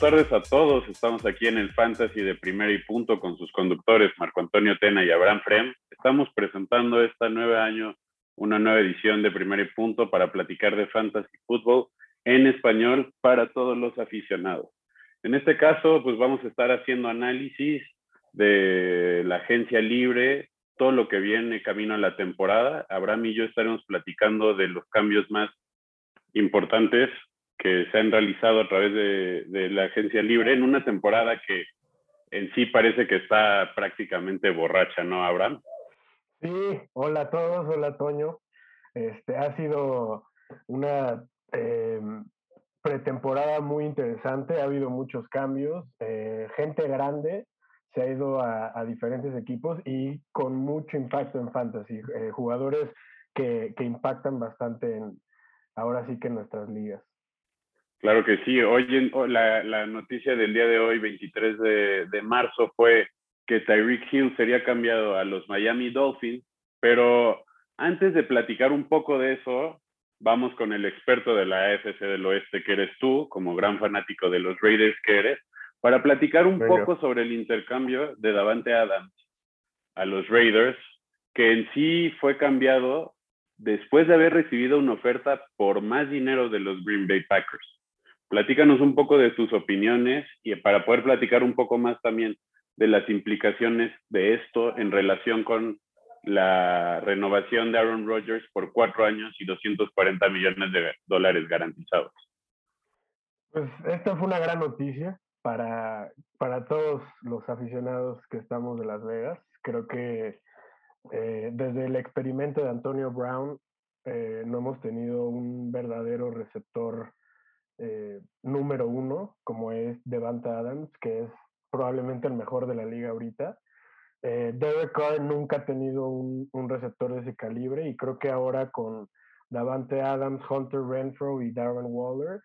Buenas tardes a todos. Estamos aquí en el Fantasy de Primera y Punto con sus conductores Marco Antonio Tena y Abraham Frem. Estamos presentando este nuevo año una nueva edición de Primera y Punto para platicar de Fantasy Fútbol en español para todos los aficionados. En este caso, pues vamos a estar haciendo análisis de la agencia libre, todo lo que viene camino a la temporada. Abraham y yo estaremos platicando de los cambios más importantes que se han realizado a través de, la agencia libre en una temporada que en sí parece que está prácticamente borracha, ¿no, Abraham? Sí, hola a todos, hola Toño. Este, ha sido una eh, pretemporada muy interesante, ha habido muchos cambios, eh, gente grande se ha ido a, diferentes equipos y con mucho impacto en fantasy, eh, jugadores que, que impactan bastante en, ahora sí que en nuestras ligas. Claro que sí. Hoy la, la, noticia del día de hoy, 23 de, de, marzo, fue que Tyreek Hill sería cambiado a los Miami Dolphins, pero antes de platicar un poco de eso, vamos con el experto de la AFC del Oeste, que eres tú, como gran fanático de los Raiders que eres, para platicar un poco sobre el intercambio de Davante Adams a los Raiders, que en sí fue cambiado después de haber recibido una oferta por más dinero de los Green Bay Packers. Platícanos un poco de tus opiniones y para poder platicar un poco más también de las implicaciones de esto en relación con la renovación de Aaron Rodgers por cuatro años y 240 millones de dólares garantizados. Pues esta fue una gran noticia para, para todos los aficionados que estamos de Las Vegas. Creo que eh, desde el experimento de Antonio Brown eh, no hemos tenido un verdadero receptor eh, número uno, como es Devante Adams, que es probablemente el mejor de la liga ahorita. Eh, Derek Carr nunca ha tenido un, receptor de ese calibre y creo que ahora con Davante Adams, Hunter Renfro y Darren Waller,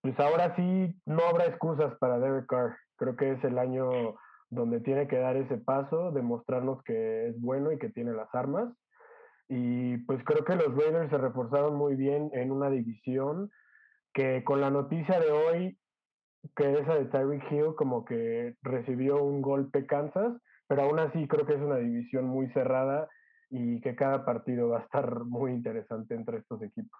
pues ahora sí no habrá excusas para Derek Carr. Creo que es el año donde tiene que dar ese paso, demostrarnos que es bueno y que tiene las armas. Y pues creo que los Raiders se reforzaron muy bien en una división que con la noticia de hoy, que esa de Tyreek Hill, como que recibió un golpe Kansas, pero aún así creo que es una división muy cerrada y que cada partido va a estar muy interesante entre estos equipos.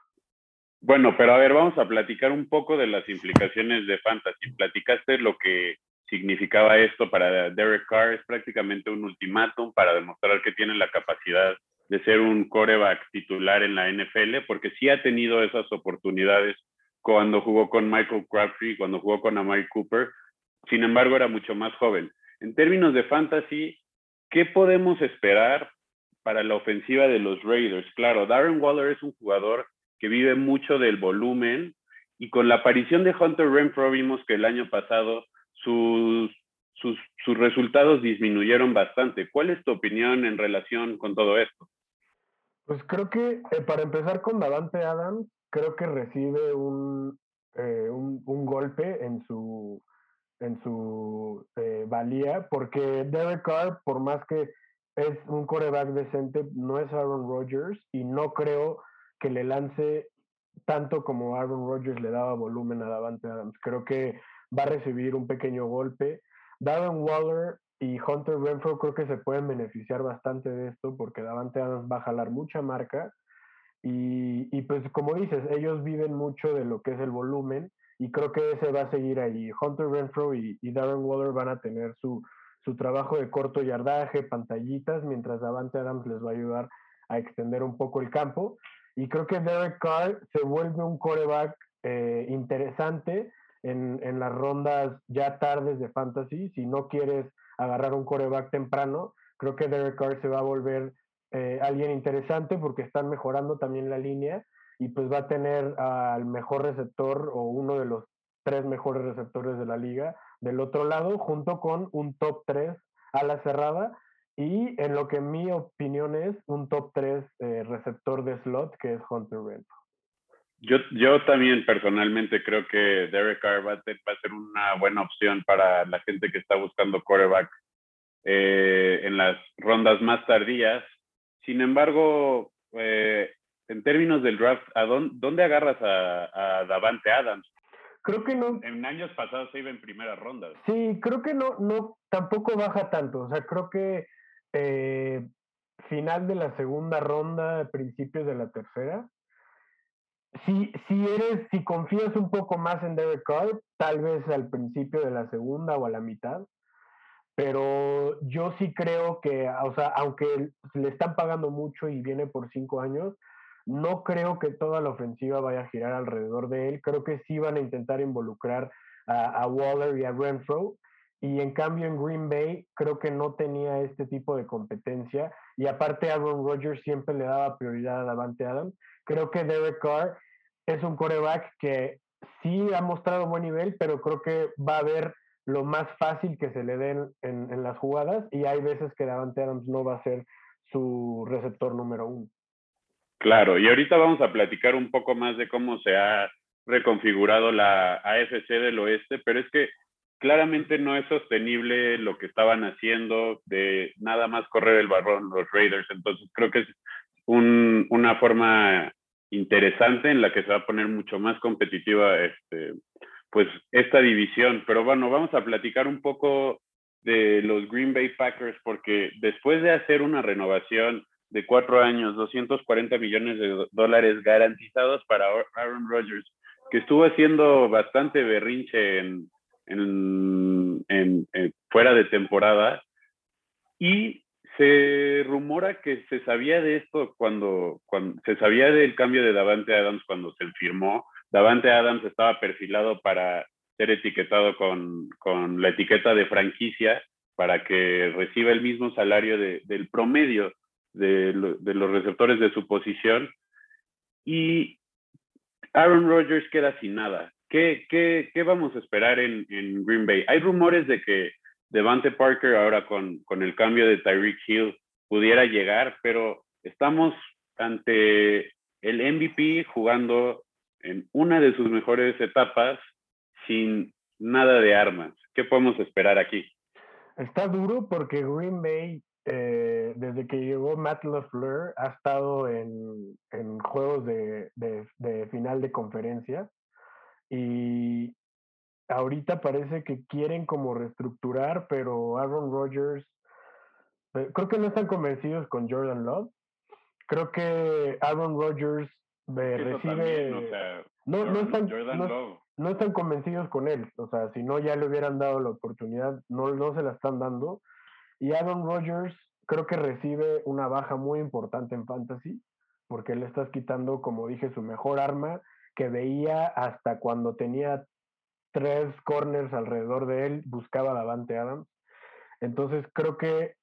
Bueno, pero a ver, vamos a platicar un poco de las implicaciones de Fantasy. Platicaste lo que significaba esto para Derek Carr, es prácticamente un ultimátum para demostrar que tiene la capacidad de ser un coreback titular en la NFL, porque sí ha tenido esas oportunidades cuando jugó con Michael Crabtree, cuando jugó con Amari Cooper. Sin embargo, era mucho más joven. En términos de fantasy, ¿qué podemos esperar para la ofensiva de los Raiders? Claro, Darren Waller es un jugador que vive mucho del volumen y con la aparición de Hunter Renfro vimos que el año pasado sus, sus, resultados disminuyeron bastante. ¿Cuál es tu opinión en relación con todo esto? Pues creo que eh, para empezar con Davante Adams, creo que recibe un, eh, un, golpe en su, en su eh, valía, porque Derek Carr, por más que es un coreback decente, no es Aaron Rodgers y no creo que le lance tanto como Aaron Rodgers le daba volumen a Davante Adams. Creo que va a recibir un pequeño golpe. Darren Waller y Hunter Renfro creo que se pueden beneficiar bastante de esto porque Davante Adams va a jalar mucha marca y, pues como dices, ellos viven mucho de lo que es el volumen y creo que ese va a seguir ahí. Hunter Renfro y, Darren Waller van a tener su, su trabajo de corto yardaje, pantallitas, mientras Davante Adams les va a ayudar a extender un poco el campo. Y creo que Derek Carr se vuelve un coreback eh, interesante en, en, las rondas ya tardes de fantasy. Si no quieres agarrar un coreback temprano, creo que Derek Carr se va a volver eh, alguien interesante porque están mejorando también la línea y pues va a tener al mejor receptor o uno de los tres mejores receptores de la liga del otro lado junto con un top 3 a la cerrada y en lo que mi opinión es un top 3 eh, receptor de slot que es Hunter Renfro. Yo, yo también personalmente creo que Derek Carr va a, ser, una buena opción para la gente que está buscando quarterback eh, en las rondas más tardías sin embargo, eh, en términos del draft, ¿a dónde, agarras a, Davante Adams? creo que no. En años pasados se iba en primera ronda. Sí, creo que no, no, tampoco baja tanto. O sea, creo que eh, final de la segunda ronda, principios de la tercera. Si, si eres, si confías un poco más en Derek Carr, tal vez al principio de la segunda o a la mitad. Pero yo sí creo que, o sea, aunque le están pagando mucho y viene por cinco años, no creo que toda la ofensiva vaya a girar alrededor de él. Creo que sí van a intentar involucrar a, Waller y a Renfro. Y en cambio en Green Bay creo que no tenía este tipo de competencia. Y aparte Aaron Rodgers siempre le daba prioridad a Davante Adams. Creo que Derek Carr es un coreback que sí ha mostrado buen nivel, pero creo que va a ver lo más fácil que se le den en, las jugadas. Y hay veces que Davante Adams no va a ser su receptor número uno. Claro, y ahorita vamos a platicar un poco más de cómo se ha reconfigurado la AFC del oeste, pero es que claramente no es sostenible lo que estaban haciendo de nada más correr el balón los Raiders. Entonces creo que es una forma interesante en la que se va a poner mucho más competitiva este, pues esta división. Pero bueno, vamos a platicar un poco de los Green Bay Packers porque después de hacer una renovación de cuatro años, 240 millones de dólares garantizados para Aaron Rodgers, que estuvo haciendo bastante berrinche en, en, fuera de temporada. Y se rumora que se sabía de esto cuando se sabía del cambio de Davante Adams cuando se firmó. Davante Adams estaba perfilado para ser etiquetado con, con la etiqueta de franquicia para que reciba el mismo salario de, del promedio de, los receptores de su posición. Y Aaron Rodgers queda sin nada. ¿Qué, qué, qué vamos a esperar en, en, Green Bay? Hay rumores de que Devante Parker ahora con, con el cambio de Tyreek Hill pudiera llegar, pero estamos ante el MVP jugando en una de sus mejores etapas sin nada de armas. ¿Qué podemos esperar aquí? Está duro porque Green Bay eh, desde que llegó Matt LaFleur, ha estado en, en juegos de, de, final de conferencia y ahorita parece que quieren como reestructurar, pero Aaron Rodgers, eh, creo que no están convencidos con Jordan Love. Creo que Aaron Rodgers recibe... no, no, están, no, están convencidos con él, o sea, si no ya le hubieran dado la oportunidad, no, no se la están dando y Aaron Rodgers creo que recibe una baja muy importante en fantasy, porque le estás quitando, como dije, su mejor arma que veía hasta cuando tenía tres corners alrededor de él, buscaba Davante Adams. Entonces creo que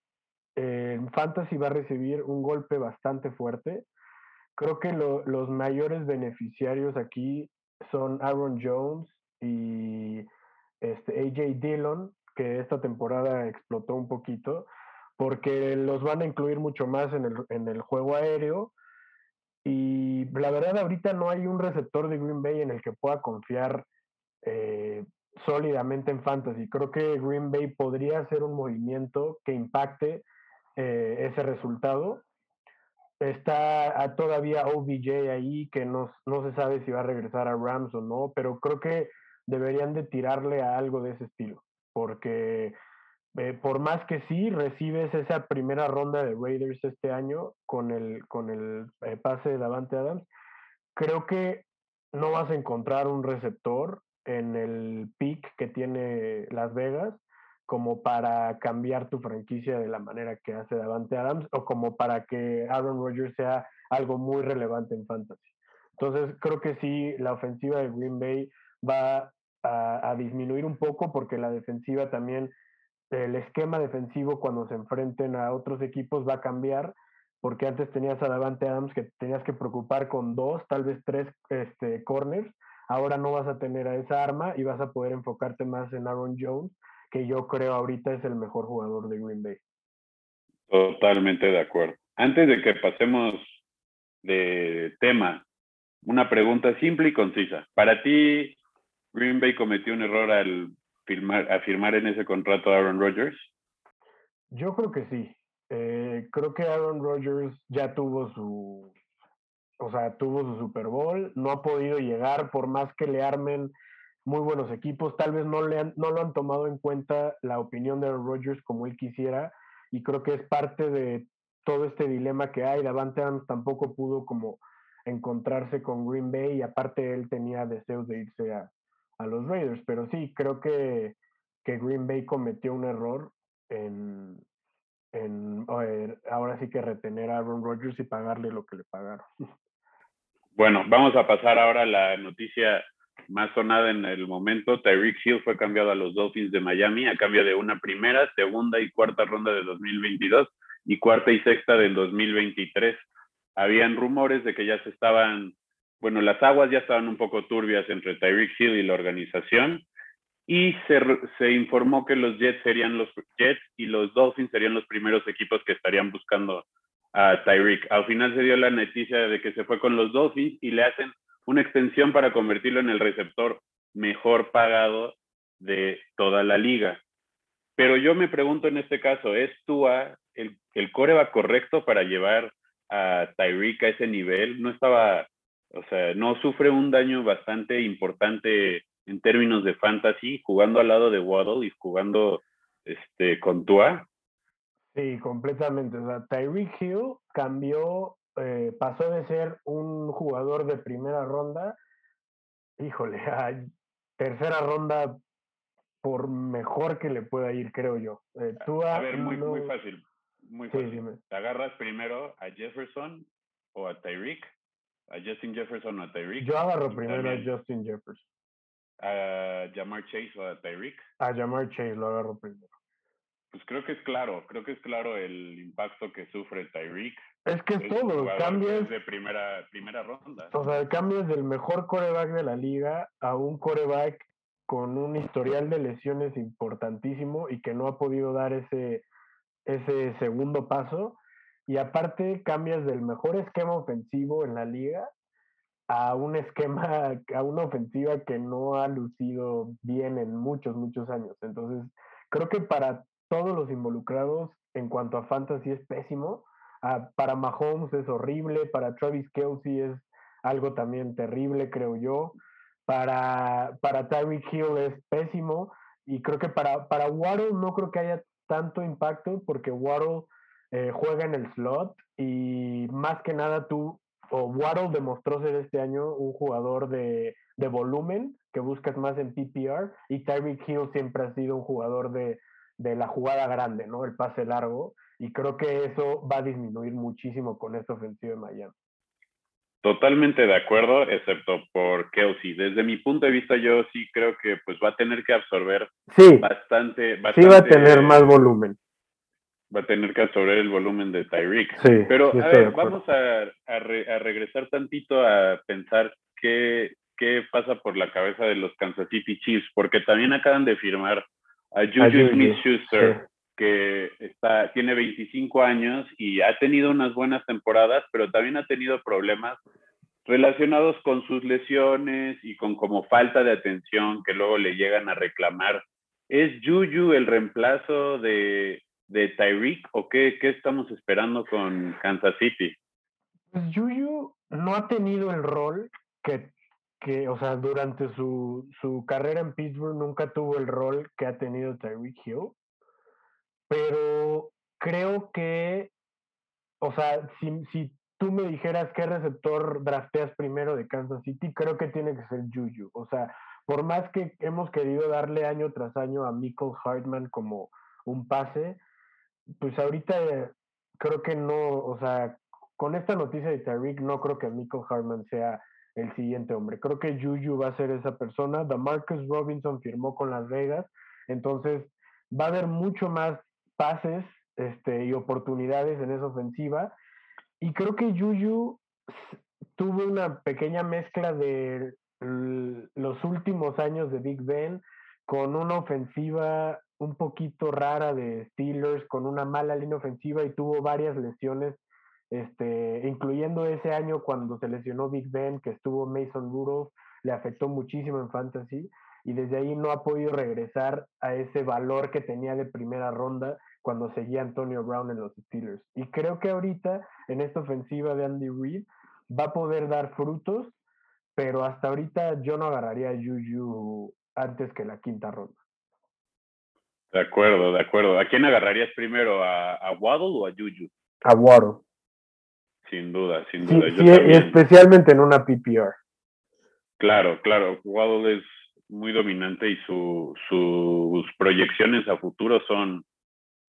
eh, en fantasy va a recibir un golpe bastante fuerte. Creo que los mayores beneficiarios aquí son Aaron Jones y este, AJ Dillon, que esta temporada explotó un poquito, porque los van a incluir mucho más en el, en el juego aéreo. Y la verdad, ahorita no hay un receptor de Green Bay en el que pueda confiar eh, sólidamente en fantasy. Creo que Green Bay podría hacer un movimiento que impacte eh, ese resultado. Está todavía OBJ ahí, que no, no se sabe si va a regresar a Rams o no, pero creo que deberían de tirarle a algo de ese estilo porque eh, por más que sí recibes esa primera ronda de Raiders este año con el, con el eh, pase de Davante Adams, creo que no vas a encontrar un receptor en el pick que tiene Las Vegas como para cambiar tu franquicia de la manera que hace Davante Adams o como para que Aaron Rodgers sea algo muy relevante en fantasy. Entonces creo que sí, la ofensiva de Green Bay va a, disminuir un poco porque la defensiva también, el esquema defensivo cuando se enfrenten a otros equipos va a cambiar porque antes tenías a Davante Adams que tenías que preocupar con dos, tal vez tres este, corners. Ahora no vas a tener a esa arma y vas a poder enfocarte más en Aaron Jones, que yo creo ahorita es el mejor jugador de Green Bay. Totalmente de acuerdo. Antes de que pasemos de tema, una pregunta simple y concisa. Para ti, Green Bay cometió un error al firmar, a firmar en ese contrato a Aaron Rodgers? Yo creo que sí. Eh, creo que Aaron Rodgers ya tuvo su, o sea, tuvo su Super Bowl, no ha podido llegar por más que le armen muy buenos equipos. Tal vez no, le han, no lo han tomado en cuenta la opinión de Rodgers como él quisiera y creo que es parte de todo este dilema que hay. Davante Adams tampoco pudo como encontrarse con Green Bay y aparte él tenía deseos de irse a, a los Raiders. Pero sí, creo que, que Green Bay cometió un error en, en ahora sí que retener a Aaron Rodgers y pagarle lo que le pagaron. Bueno, vamos a pasar ahora a la noticia más sonada en el momento. Tyreek Hill fue cambiado a los Dolphins de Miami a cambio de una primera, segunda y cuarta ronda de 2022 y cuarta y sexta del 2023. Habían rumores de que ya se estaban, bueno, las aguas ya estaban un poco turbias entre Tyreek Hill y la organización y se, se, informó que los Jets serían los Jets y los Dolphins serían los primeros equipos que estarían buscando a Tyreek. Al final se dio la noticia de que se fue con los Dolphins y le hacen una extensión para convertirlo en el receptor mejor pagado de toda la liga. Pero yo me pregunto en este caso, ¿es Tua el, el coreback correcto para llevar a Tyreek a ese nivel? No estaba, o sea, no sufre un daño bastante importante en términos de fantasy, jugando al lado de Waddle y jugando este, con Tua. Sí, completamente. O sea, Tyreek Hill cambió, eh, pasó de ser un jugador de primera ronda, híjole, a tercera ronda por mejor que le pueda ir, creo yo. Eh, Tua, a ver, muy, muy fácil. Muy fácil. ¿Te agarras primero a Jefferson o a Tyreek? ¿A Justin Jefferson o a Tyreek? Yo agarro primero a Justin Jefferson. ¿A Jamar Chase o a Tyreek? A Jamar Chase lo agarro primero. Pues creo que es claro, creo que es claro el impacto que sufre Tyreek. Es que es, todo, cambias de primera, primera ronda. O sea, cambias del mejor coreback de la liga a un coreback con un historial de lesiones importantísimo y que no ha podido dar ese, ese segundo paso. Y aparte cambias del mejor esquema ofensivo en la liga a un esquema, a una ofensiva que no ha lucido bien en muchos, muchos años. Entonces, creo que para todos los involucrados en cuanto a fantasy es pésimo. Ah, para Mahomes es horrible, para Travis Kelsey es algo también terrible, creo yo. Para, para Tyreek Hill es pésimo. Y creo que para, para Waddle no creo que haya tanto impacto porque Waddle eh, juega en el slot y más que nada tú, o Waddle demostró ser este año un jugador de, de volumen que buscas más en PPR y Tyreek Hill siempre ha sido un jugador de, de la jugada grande, ¿no? El pase largo. Y creo que eso va a disminuir muchísimo con esta ofensiva de Miami. Totalmente de acuerdo, excepto por Kelsey. Desde mi punto de vista, yo sí creo que pues va a tener que absorber bastante, bastante, Sí, va a tener más volumen. Va a tener que absorber el volumen de Tyreek. Sí, Pero a ver, vamos a, a, regresar tantito a pensar qué, qué pasa por la cabeza de los Kansas City Chiefs, porque también acaban de firmar a Juju Smith-Schuster, que tiene 25 años y ha tenido unas buenas temporadas, pero también ha tenido problemas relacionados con sus lesiones y con como falta de atención que luego le llegan a reclamar. ¿Es Juju el reemplazo de, de Tyreek o qué, qué estamos esperando con Kansas City? Pues Juju no ha tenido el rol que que, o sea, durante su, su carrera en Pittsburgh nunca tuvo el rol que ha tenido Tyreek Hill, pero creo que, o sea, si, si tú me dijeras qué receptor drafteas primero de Kansas City, creo que tiene que ser Juju. O sea, por más que hemos querido darle año tras año a Michael Hartman como un pase, pues ahorita creo que no, o sea, con esta noticia de Tyreek no creo que Michael Hartman sea el siguiente hombre. Creo que Juju va a ser esa persona. Marcus Robinson firmó con Las Vegas, entonces va a haber mucho más pases este, y oportunidades en esa ofensiva. Y creo que Juju tuvo una pequeña mezcla de los últimos años de Big Ben con una ofensiva un poquito rara de Steelers, con una mala línea ofensiva y tuvo varias lesiones este, incluyendo ese año cuando se lesionó Big Ben, que estuvo Mason Rudolph, le afectó muchísimo en fantasy y desde ahí no ha podido regresar a ese valor que tenía de primera ronda cuando seguía Antonio Brown en los Steelers. Y creo que ahorita en esta ofensiva de Andy Reid va a poder dar frutos, pero hasta ahorita yo no agarraría a Juju antes que la quinta ronda. De acuerdo, de acuerdo. ¿A quién agarrarías primero? ¿A, a Waddle o a Juju? A Waddle. Sin duda, sin duda. Sí, y especialmente en una PPR. Claro, claro. Waddle es muy dominante y su, sus proyecciones a futuro son,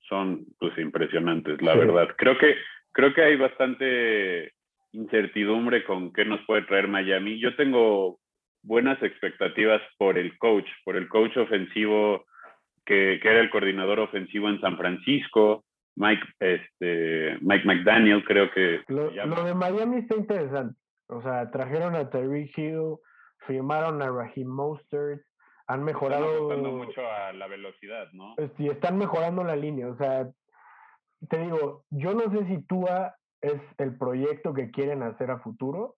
son pues impresionantes, la verdad. Creo que, creo que hay bastante incertidumbre con qué nos puede traer Miami. Yo tengo buenas expectativas por el coach, por el coach ofensivo que, que era el coordinador ofensivo en San Francisco, Mike, este, Mike McDaniel, creo que. Lo, de Miami está interesante. O sea, trajeron a Terry Hill, firmaron a Raheem Mostert, han mejorado. Están mucho a la velocidad, ¿no? Pues sí, están mejorando la línea. O sea, te digo, yo no sé si Tua es el proyecto que quieren hacer a futuro,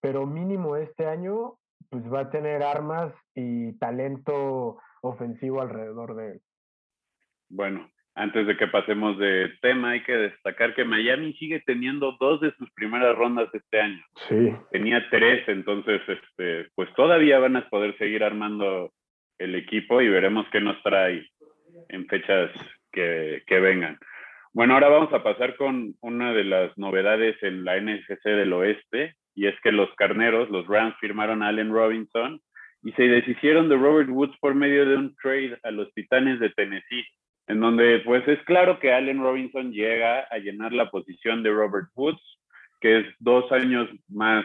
pero mínimo este año, pues va a tener armas y talento ofensivo alrededor de él. Bueno, antes de que pasemos de tema, hay que destacar que Miami sigue teniendo dos de sus primeras rondas este año. Sí. Tenía tres, entonces, este, pues todavía van a poder seguir armando el equipo y veremos qué nos trae en fechas que, que vengan. Bueno, ahora vamos a pasar con una de las novedades en la NFC del Oeste, y es que los carneros, los Rams, firmaron a Allen Robinson y se deshicieron de Robert Woods por medio de un trade a los Titanes de Tennessee en donde pues es claro que Allen Robinson llega a llenar la posición de Robert Woods, que es dos años más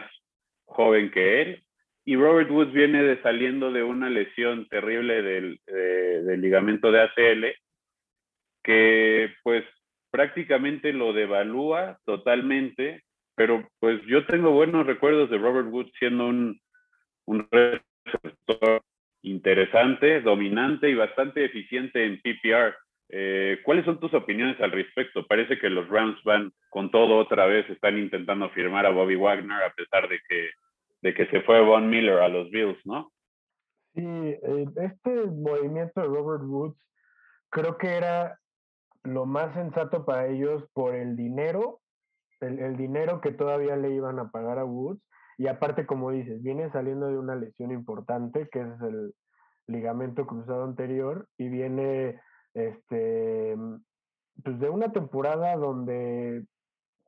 joven que él, y Robert Woods viene de saliendo de una lesión terrible del, del ligamento de ACL, que pues prácticamente lo devalúa totalmente, pero pues yo tengo buenos recuerdos de Robert Woods siendo un, un receptor interesante, dominante y bastante eficiente en PPR. Eh, ¿Cuáles son tus opiniones al respecto? Parece que los Rams van con todo otra vez, están intentando firmar a Bobby Wagner a pesar de que, de que se fue Von Miller a los Bills, ¿no? Sí, eh, este movimiento de Robert Woods creo que era lo más sensato para ellos por el dinero, el, el dinero que todavía le iban a pagar a Woods. Y aparte, como dices, viene saliendo de una lesión importante, que es el ligamento cruzado anterior, y viene este, pues de una temporada donde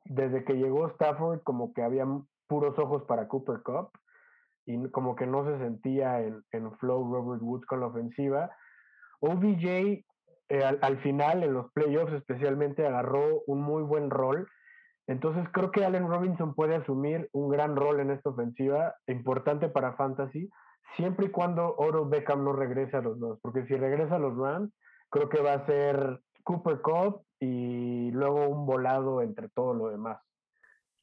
desde que llegó Stafford como que había puros ojos para Cooper Cup y como que no se sentía en, en flow Robert Woods con la ofensiva. OBJ eh, al, al, final, en los playoffs especialmente, agarró un muy buen rol. Entonces creo que Allen Robinson puede asumir un gran rol en esta ofensiva, importante para Fantasy, siempre y cuando Oro Beckham no regrese a los dos, porque si regresa a los Rams, creo que va a ser Cooper Cup y luego un volado entre todo lo demás.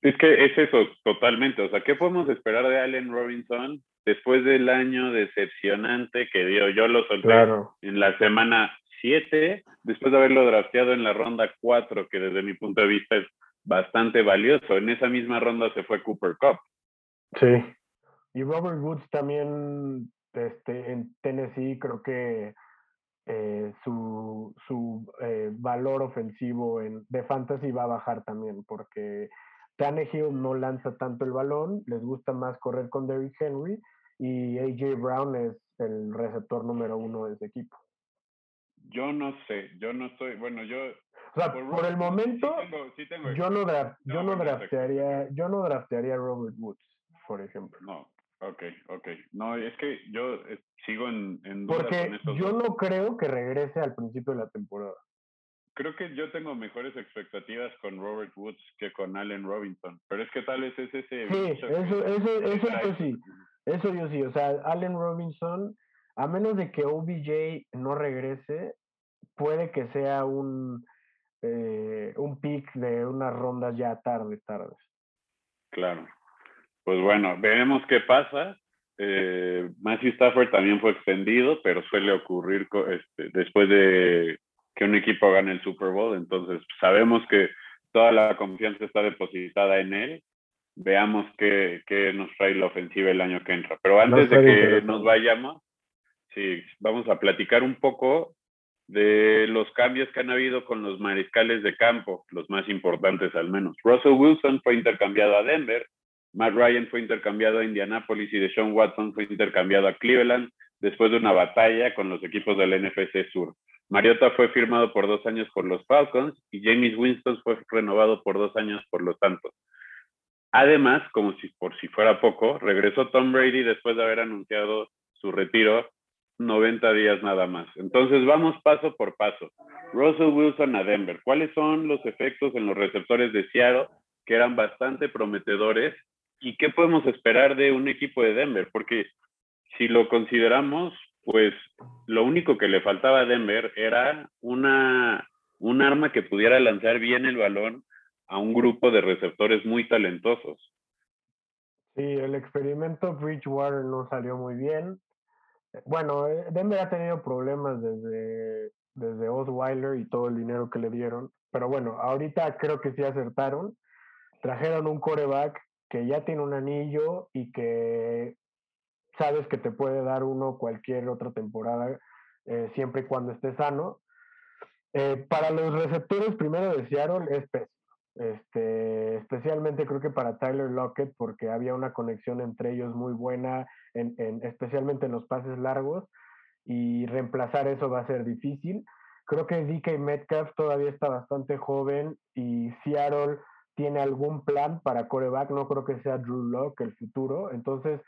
Es que es eso, totalmente. O sea, ¿qué podemos esperar de Allen Robinson después del año decepcionante que dio? Yo lo solté en la semana 7, después de haberlo drafteado en la ronda 4, que desde mi punto de vista es bastante valioso. En esa misma ronda se fue Cooper Cup. Sí. Y Robert Woods también este, en Tennessee creo que eh, su, su eh, valor ofensivo en, de fantasy va a bajar también, porque Tannehill no lanza tanto el balón, les gusta más correr con Derrick Henry y AJ Brown es el receptor número uno de ese equipo. Yo no sé, yo no estoy, bueno, yo... O sea, por, el momento, yo no, yo no draftearía, yo no draftearía a Robert Woods, por ejemplo. No, Ok, ok. No, es que yo eh, sigo en, en Porque yo no creo que regrese al principio de la temporada. Creo que yo tengo mejores expectativas con Robert Woods que con Allen Robinson, pero es que tal vez es ese... Sí, eso, eso, eso yo sí. Eso yo sí. O sea, Allen Robinson, a menos de que OBJ no regrese, puede que sea un, eh, un pick de unas rondas ya tarde, tarde. Claro pues bueno, veremos qué pasa. Eh, Matthew Stafford también fue extendido, pero suele ocurrir este, después de que un equipo gane el Super Bowl. Entonces, sabemos que toda la confianza está depositada en él. Veamos qué, qué nos trae la ofensiva el año que entra. Pero antes de que nos vayamos, sí, vamos a platicar un poco de los cambios que han habido con los mariscales de campo, los más importantes al menos. Russell Wilson fue intercambiado a Denver, Matt Ryan fue intercambiado a Indianapolis y Deshaun Watson fue intercambiado a Cleveland después de una batalla con los equipos del NFC Sur. Mariota fue firmado por dos años por los Falcons y James Winston fue renovado por dos años por los Santos. Además, como si por si fuera poco, regresó Tom Brady después de haber anunciado su retiro 90 días nada más. Entonces vamos paso por paso. Russell Wilson a Denver. ¿Cuáles son los efectos en los receptores de Seattle que eran bastante prometedores? ¿Y qué podemos esperar de un equipo de Denver? Porque si lo consideramos, pues lo único que le faltaba a Denver era una, un arma que pudiera lanzar bien el balón a un grupo de receptores muy talentosos. Sí, el experimento Bridgewater no salió muy bien. Bueno, eh, Denver ha tenido problemas desde, desde Osweiler y todo el dinero que le dieron. Pero bueno, ahorita creo que sí acertaron. Trajeron un coreback que ya tiene un anillo y que sabes que te puede dar uno cualquier otra temporada, eh, siempre y cuando esté sano. Eh, para los receptores, primero de Seattle es pésimo. Este, especialmente creo que para Tyler Lockett, porque había una conexión entre ellos muy buena, en, especialmente en los pases largos, y reemplazar eso va a ser difícil. Creo que DK Metcalf todavía está bastante joven y Seattle tiene algún plan para coreback, no creo que sea Drew Locke el futuro. Entonces,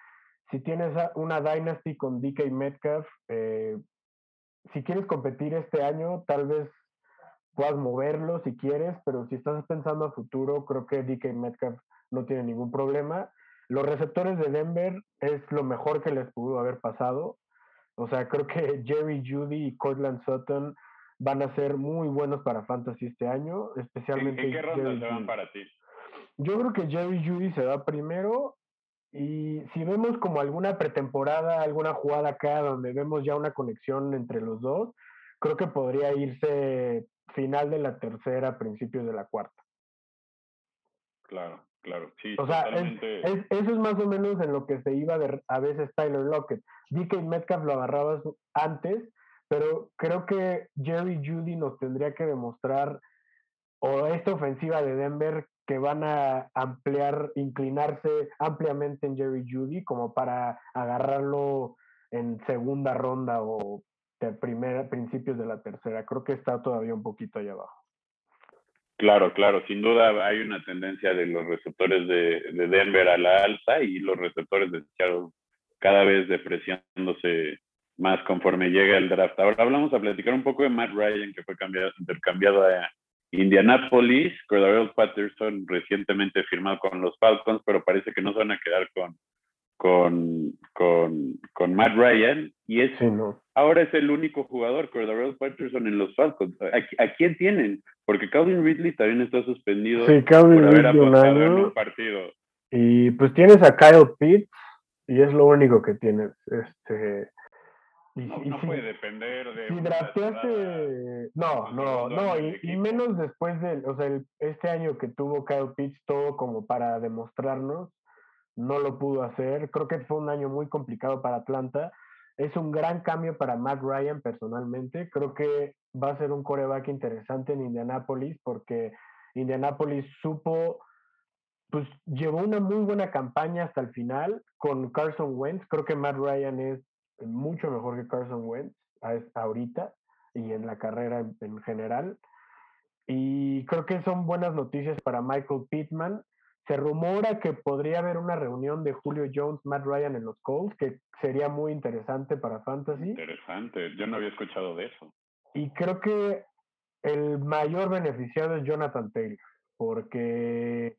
si tienes una Dynasty con DK Metcalf, eh, si quieres competir este año, tal vez puedas moverlo si quieres, pero si estás pensando a futuro, creo que DK Metcalf no tiene ningún problema. Los receptores de Denver es lo mejor que les pudo haber pasado. O sea, creo que Jerry Judy y Cortland Sutton van a ser muy buenos para Fantasy este año, especialmente. ¿En, qué ronda se van para ti? Yo creo que Jerry Judy se va primero y si vemos como alguna pretemporada, alguna jugada acá donde vemos ya una conexión entre los dos, creo que podría irse final de la tercera, principios de la cuarta. Claro, claro, sí. O sea, eso es más o menos en lo que se iba a veces Tyler Lockett. DK Metcalf lo agarrabas antes, pero creo que Jerry Judy nos tendría que demostrar, o esta ofensiva de Denver, que van a ampliar, inclinarse ampliamente en Jerry Judy como para agarrarlo en segunda ronda o de primera, principios de la tercera. Creo que está todavía un poquito allá abajo. Claro, claro, sin duda hay una tendencia de los receptores de, de Denver a la alza y los receptores de Seattle cada vez depreciándose más conforme llega el draft. Ahora hablamos a platicar un poco de Matt Ryan, que fue cambiado, intercambiado a Indianapolis, Cordell Patterson recientemente firmado con los Falcons, pero parece que no se van a quedar con, con, con, con Matt Ryan. Y es, ahora es el único jugador, Cordell Patterson, en los Falcons. ¿A, quién tienen? Porque Calvin Ridley también está suspendido por haber apostado en un partido. Y pues tienes a Kyle Pitts, y es lo único que tienes. Este, y, no, puede depender de. No, no, no, y, menos después de. O sea, este año que tuvo Kyle Pitts, todo como para demostrarnos, no lo pudo hacer. Creo que fue un año muy complicado para Atlanta. Es un gran cambio para Matt Ryan personalmente. Creo que va a ser un coreback interesante en Indianapolis porque Indianapolis supo. Pues llevó una muy buena campaña hasta el final con Carson Wentz. Creo que Matt Ryan es mucho mejor que Carson Wentz ahorita y en la carrera en, general. Y creo que son buenas noticias para Michael Pittman. Se rumora que podría haber una reunión de Julio Jones, Matt Ryan en los Colts, que sería muy interesante para Fantasy. Interesante, yo no había escuchado de eso. Y creo que el mayor beneficiado es Jonathan Taylor, porque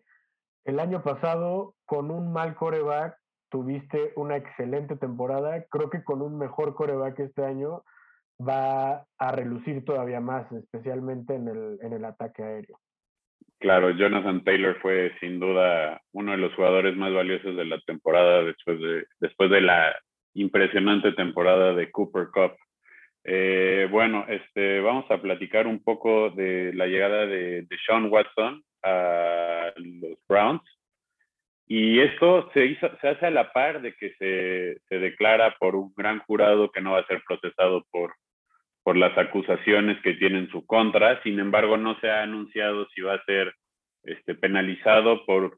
el año pasado, con un mal coreback, tuviste una excelente temporada. Creo que con un mejor coreback este año va a relucir todavía más, especialmente en el, en el ataque aéreo. Claro, Jonathan Taylor fue sin duda uno de los jugadores más valiosos de la temporada después de, después de la impresionante temporada de Cooper Cup. Eh, bueno, este, vamos a platicar un poco de la llegada de, de Sean Watson a los Browns. Y esto se, hizo, se hace a la par de que se, se, declara por un gran jurado que no va a ser procesado por, por las acusaciones que tiene en su contra. Sin embargo, no se ha anunciado si va a ser este, penalizado por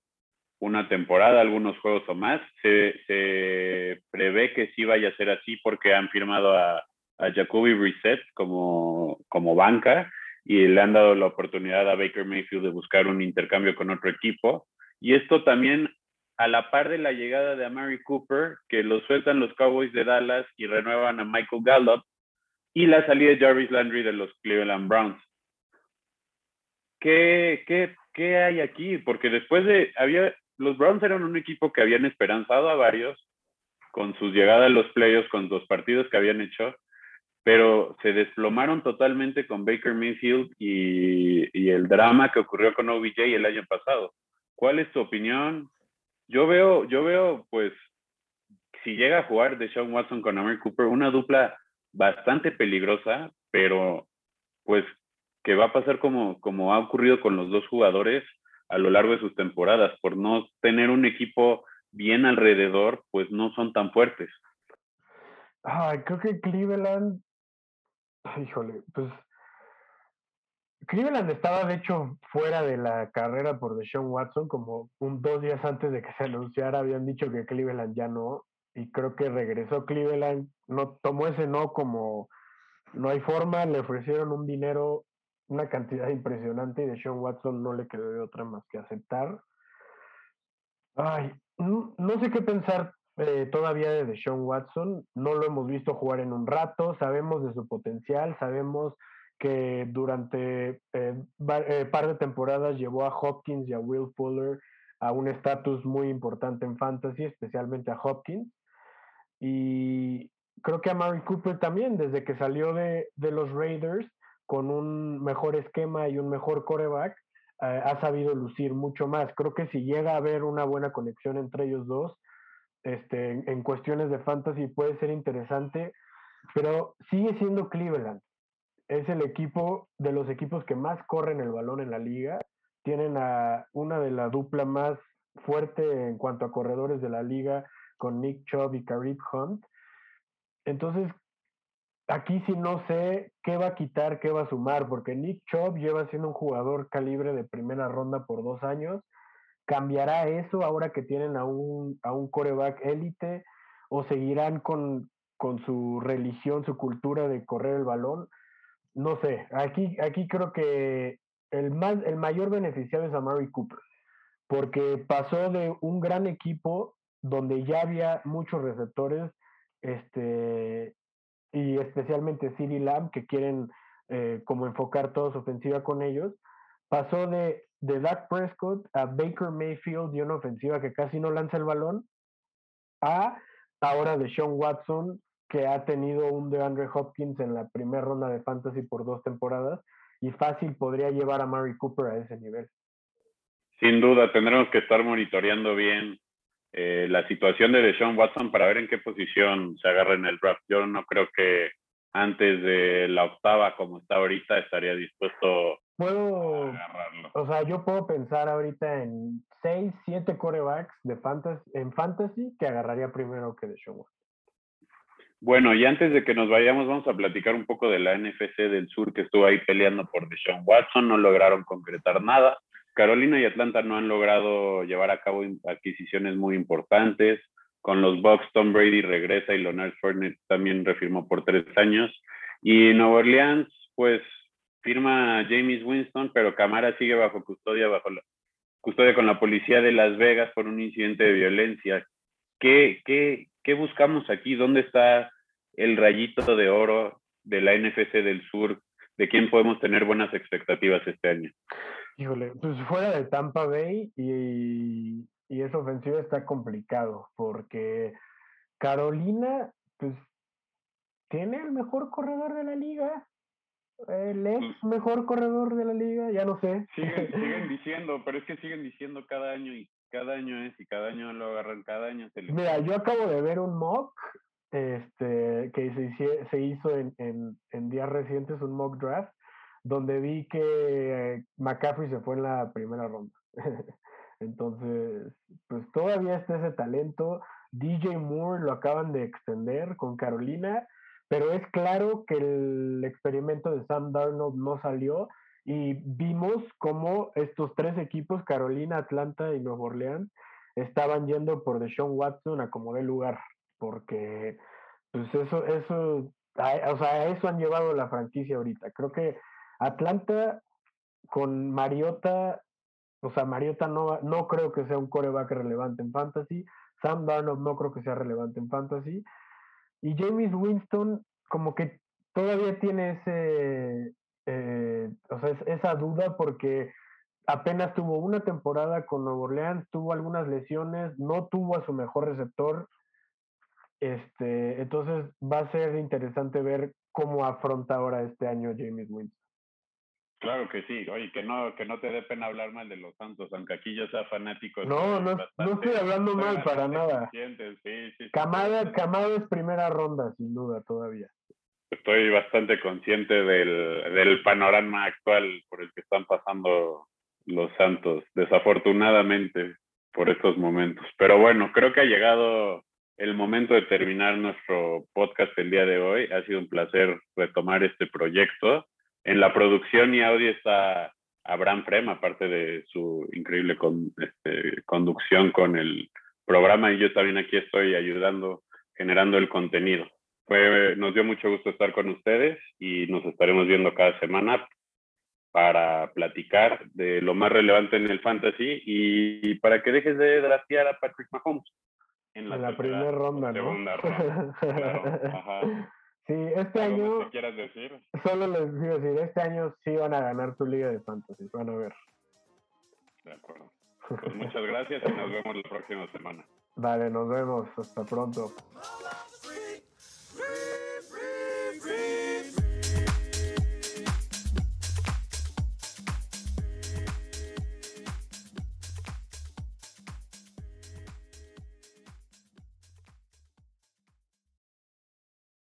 una temporada, algunos juegos o más. Se, prevé que sí vaya a ser así porque han firmado a, a Jacoby Brissett como, como banca y le han dado la oportunidad a Baker Mayfield de buscar un intercambio con otro equipo. Y esto también a la par de la llegada de Amari Cooper, que lo sueltan los Cowboys de Dallas y renuevan a Michael Gallup, y la salida de Jarvis Landry de los Cleveland Browns. ¿Qué, qué, qué hay aquí? Porque después de, había, los Browns eran un equipo que habían esperanzado a varios con su llegada a los playoffs, con los partidos que habían hecho, pero se desplomaron totalmente con Baker Mayfield y, y el drama que ocurrió con OBJ el año pasado. ¿Cuál es tu opinión? Yo veo, yo veo, pues, si llega a jugar de Sean Watson con Amari Cooper, una dupla bastante peligrosa, pero pues que va a pasar como, como ha ocurrido con los dos jugadores a lo largo de sus temporadas, por no tener un equipo bien alrededor, pues no son tan fuertes. Ay, creo que Cleveland, híjole, pues Cleveland estaba de hecho fuera de la carrera por Deshaun Watson, como un dos días antes de que se anunciara habían dicho que Cleveland ya no, y creo que regresó Cleveland, no tomó ese no como no hay forma, le ofrecieron un dinero, una cantidad impresionante y Deshaun Watson no le quedó de otra más que aceptar. Ay, no, sé qué pensar eh, todavía de Deshaun Watson, no lo hemos visto jugar en un rato, sabemos de su potencial, sabemos que durante eh, eh, par de temporadas llevó a Hopkins y a Will Fuller a un estatus muy importante en fantasy, especialmente a Hopkins. Y creo que a Mary Cooper también, desde que salió de, de, los Raiders con un mejor esquema y un mejor coreback, eh, ha sabido lucir mucho más. Creo que si llega a haber una buena conexión entre ellos dos, este, en cuestiones de fantasy puede ser interesante, pero sigue siendo Cleveland es el equipo de los equipos que más corren el balón en la liga. Tienen a una de la dupla más fuerte en cuanto a corredores de la liga con Nick Chubb y Kareem Hunt. Entonces, aquí sí no sé qué va a quitar, qué va a sumar, porque Nick Chubb lleva siendo un jugador calibre de primera ronda por dos años. ¿Cambiará eso ahora que tienen a un, a un coreback élite? ¿O seguirán con, con su religión, su cultura de correr el balón? No sé, aquí, aquí creo que el, más, el mayor beneficiado es a Mary Cooper, porque pasó de un gran equipo donde ya había muchos receptores, este, y especialmente CD Lamb, que quieren eh, como enfocar toda su ofensiva con ellos, pasó de, de Dak Prescott a Baker Mayfield y una ofensiva que casi no lanza el balón, a ahora de Sean Watson, que ha tenido un DeAndre Hopkins en la primera ronda de fantasy por dos temporadas y fácil podría llevar a Mary Cooper a ese nivel. Sin duda, tendremos que estar monitoreando bien eh, la situación de Deshaun Watson para ver en qué posición se agarra en el draft. Yo no creo que antes de la octava, como está ahorita, estaría dispuesto puedo, a agarrarlo. O sea, yo puedo pensar ahorita en seis, siete corebacks de fantasy, en fantasy que agarraría primero que Deshaun Watson. Bueno, y antes de que nos vayamos, vamos a platicar un poco de la NFC del Sur que estuvo ahí peleando por Deshaun Watson, no lograron concretar nada. Carolina y Atlanta no han logrado llevar a cabo adquisiciones muy importantes. Con los Bucks, Tom Brady regresa y Leonard Fournette también refirmó por tres años. Y Nueva Orleans, pues firma James Winston, pero Camara sigue bajo custodia, bajo la custodia con la policía de Las Vegas por un incidente de violencia. ¿Qué, qué, qué buscamos aquí? ¿Dónde está el rayito de oro de la NFC del Sur, de quién podemos tener buenas expectativas este año. Híjole, pues fuera de Tampa Bay y, y esa ofensiva está complicado porque Carolina, pues, tiene el mejor corredor de la liga. El ex mejor corredor de la liga, ya no sé. Siguen, siguen diciendo, pero es que siguen diciendo cada año y cada año es y cada año lo agarran cada año. Mira, yo acabo de ver un mock este, que se, se hizo en, días recientes, un mock draft, donde vi que McCaffrey se fue en la primera ronda. Entonces, pues todavía está ese talento. DJ Moore lo acaban de extender con Carolina, pero es claro que el experimento de Sam Darnold no salió y vimos cómo estos tres equipos, Carolina, Atlanta y Nueva Orleans, estaban yendo por Deshaun Watson a como de lugar, porque pues eso, eso, o sea, a eso han llevado la franquicia ahorita. Creo que Atlanta con Mariota, o sea, Mariota no, no creo que sea un coreback relevante en fantasy, Sam Darnold no creo que sea relevante en fantasy, y James Winston como que todavía tiene ese, eh, o sea, esa duda porque apenas tuvo una temporada con Nuevo Orleans, tuvo algunas lesiones, no tuvo a su mejor receptor. Este, entonces va a ser interesante ver cómo afronta ahora este año James Winston. Claro que sí, oye, que no, que no te dé pena hablar mal de los Santos, aunque aquí yo sea fanático. No, no, no estoy hablando mal para nada. Camada, Camada es primera ronda, sin duda, todavía estoy bastante consciente del, del, panorama actual por el que están pasando los Santos, desafortunadamente por estos momentos. Pero bueno, creo que ha llegado el momento de terminar nuestro podcast el día de hoy. Ha sido un placer retomar este proyecto. En la producción y audio está Abraham Frem, aparte de su increíble este, conducción con el programa, y yo también aquí estoy ayudando, generando el contenido. Nos dio mucho gusto estar con ustedes y nos estaremos viendo cada semana para platicar de lo más relevante en el fantasy y para que dejes de draftear a Patrick Mahomes. En la, primera ronda, ¿no? Segunda ronda, claro. Sí, este año. quieras decir? Solo les quiero decir, este año sí van a ganar tu liga de fantasy, van a ver. De acuerdo. Pues muchas gracias y nos vemos la próxima semana. Vale, nos vemos. Hasta pronto.